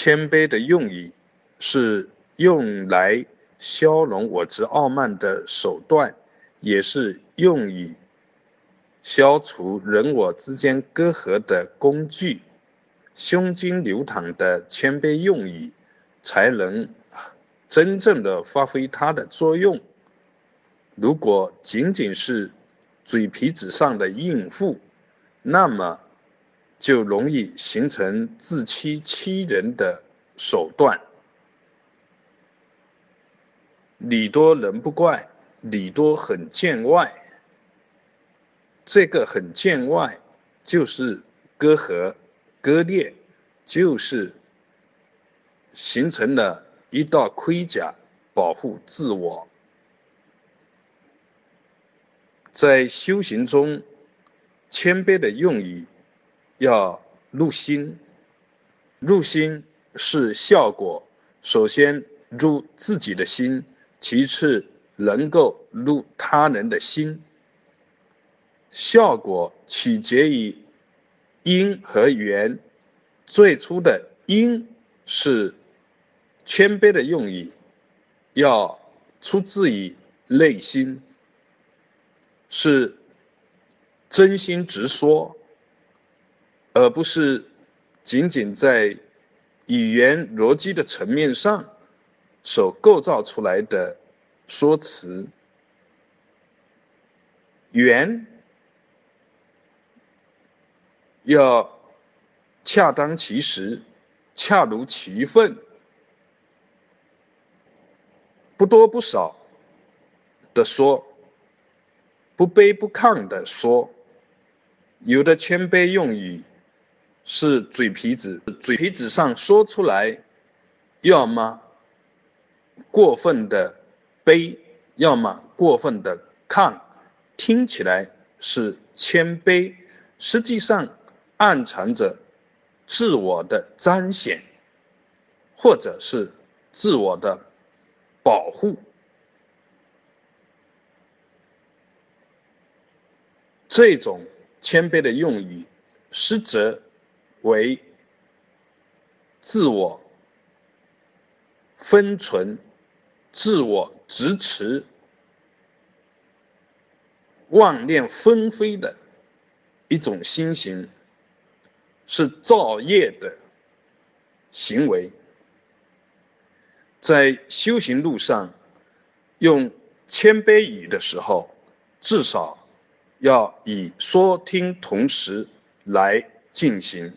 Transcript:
谦卑的用意是用来消融我之傲慢的手段，也是用于消除人我之间隔阂的工具。胸襟流淌的谦卑用意，才能真正的发挥它的作用。如果仅仅是嘴皮子上的应付，那么就容易形成自欺欺人的手段。礼多人不怪，礼多很见外。这个很见外，就是隔阂。割裂，就是形成了一道盔甲，保护自我。在修行中，谦卑的用语要入心。入心是效果，首先入自己的心，其次能够入他人的心。效果取决于。因和缘，最初的因是谦卑的用意，要出自于内心，是真心直说，而不是仅仅在语言逻辑的层面上所构造出来的说辞。缘。要恰当其时，恰如其分，不多不少的说，不卑不亢的说。有的谦卑用语是嘴皮子，嘴皮子上说出来，要么过分的卑，要么过分的亢，听起来是谦卑，实际上。暗藏着自我的彰显，或者是自我的保护。这种谦卑的用语，实则为自我分存、自我支持、妄念纷飞的一种心形。是造业的行为，在修行路上用谦卑语的时候，至少要以说听同时来进行。